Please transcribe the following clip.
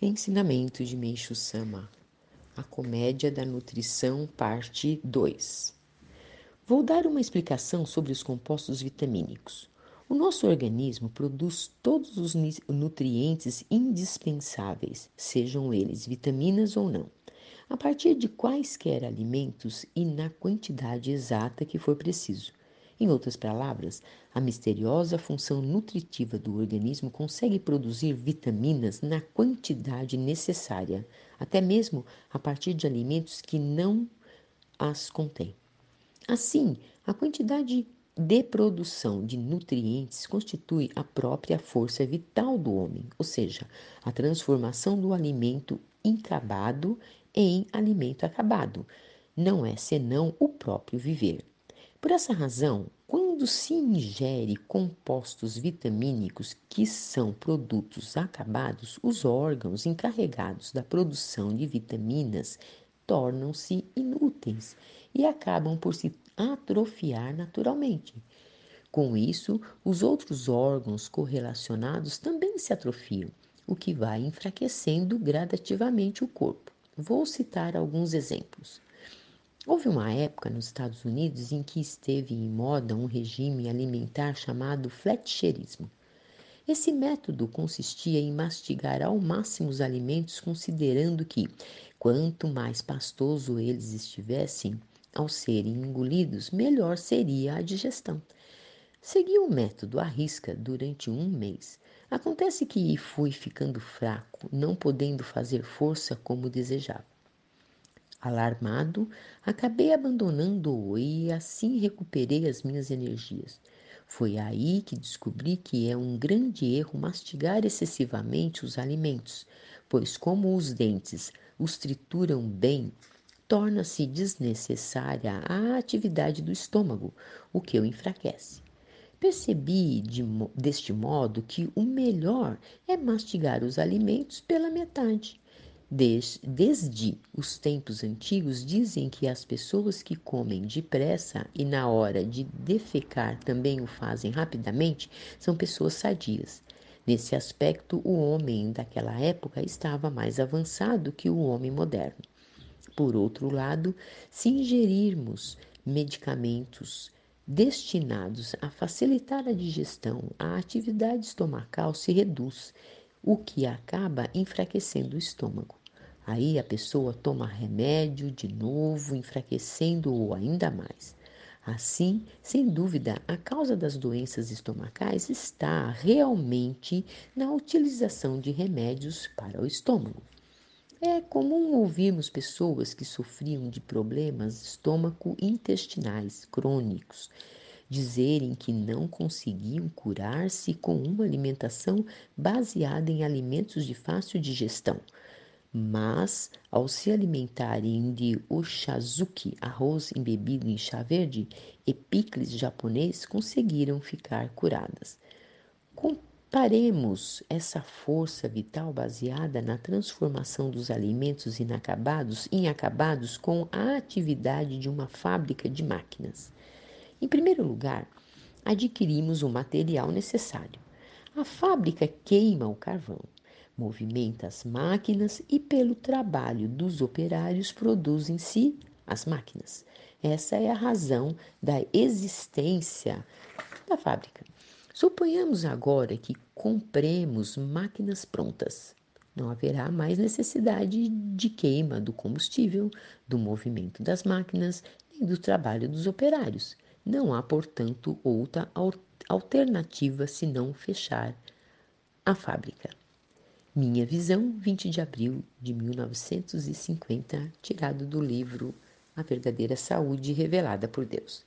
Ensinamento de Meixo Sama. A Comédia da Nutrição, parte 2. Vou dar uma explicação sobre os compostos vitamínicos. O nosso organismo produz todos os nutrientes indispensáveis, sejam eles vitaminas ou não, a partir de quaisquer alimentos e na quantidade exata que for preciso. Em outras palavras, a misteriosa função nutritiva do organismo consegue produzir vitaminas na quantidade necessária, até mesmo a partir de alimentos que não as contêm. Assim, a quantidade de produção de nutrientes constitui a própria força vital do homem, ou seja, a transformação do alimento incabado em alimento acabado. Não é senão o próprio viver. Por essa razão, quando se ingere compostos vitamínicos que são produtos acabados, os órgãos encarregados da produção de vitaminas tornam-se inúteis e acabam por se atrofiar naturalmente. Com isso, os outros órgãos correlacionados também se atrofiam, o que vai enfraquecendo gradativamente o corpo. Vou citar alguns exemplos. Houve uma época nos Estados Unidos em que esteve em moda um regime alimentar chamado fletcherismo. Esse método consistia em mastigar ao máximo os alimentos, considerando que, quanto mais pastoso eles estivessem, ao serem engolidos, melhor seria a digestão. Segui o método à risca durante um mês. Acontece que fui ficando fraco, não podendo fazer força como desejava. Alarmado, acabei abandonando-o e assim recuperei as minhas energias. Foi aí que descobri que é um grande erro mastigar excessivamente os alimentos, pois, como os dentes os trituram bem, torna-se desnecessária a atividade do estômago, o que o enfraquece. Percebi de, deste modo que o melhor é mastigar os alimentos pela metade Desde os tempos antigos, dizem que as pessoas que comem depressa e na hora de defecar também o fazem rapidamente são pessoas sadias. Nesse aspecto, o homem daquela época estava mais avançado que o homem moderno. Por outro lado, se ingerirmos medicamentos destinados a facilitar a digestão, a atividade estomacal se reduz o que acaba enfraquecendo o estômago. Aí a pessoa toma remédio de novo, enfraquecendo-o ainda mais. Assim, sem dúvida, a causa das doenças estomacais está realmente na utilização de remédios para o estômago. É comum ouvirmos pessoas que sofriam de problemas estômaco-intestinais crônicos dizerem que não conseguiam curar-se com uma alimentação baseada em alimentos de fácil digestão. Mas, ao se alimentarem de oshazuki, arroz embebido em chá verde, e picles japonês, conseguiram ficar curadas. Comparemos essa força vital baseada na transformação dos alimentos inacabados em acabados com a atividade de uma fábrica de máquinas. Em primeiro lugar, adquirimos o material necessário. A fábrica queima o carvão, movimenta as máquinas e, pelo trabalho dos operários, produzem-se as máquinas. Essa é a razão da existência da fábrica. Suponhamos agora que compremos máquinas prontas. Não haverá mais necessidade de queima do combustível, do movimento das máquinas, nem do trabalho dos operários. Não há, portanto, outra alternativa senão fechar a fábrica. Minha visão, 20 de abril de 1950, tirado do livro A Verdadeira Saúde Revelada por Deus.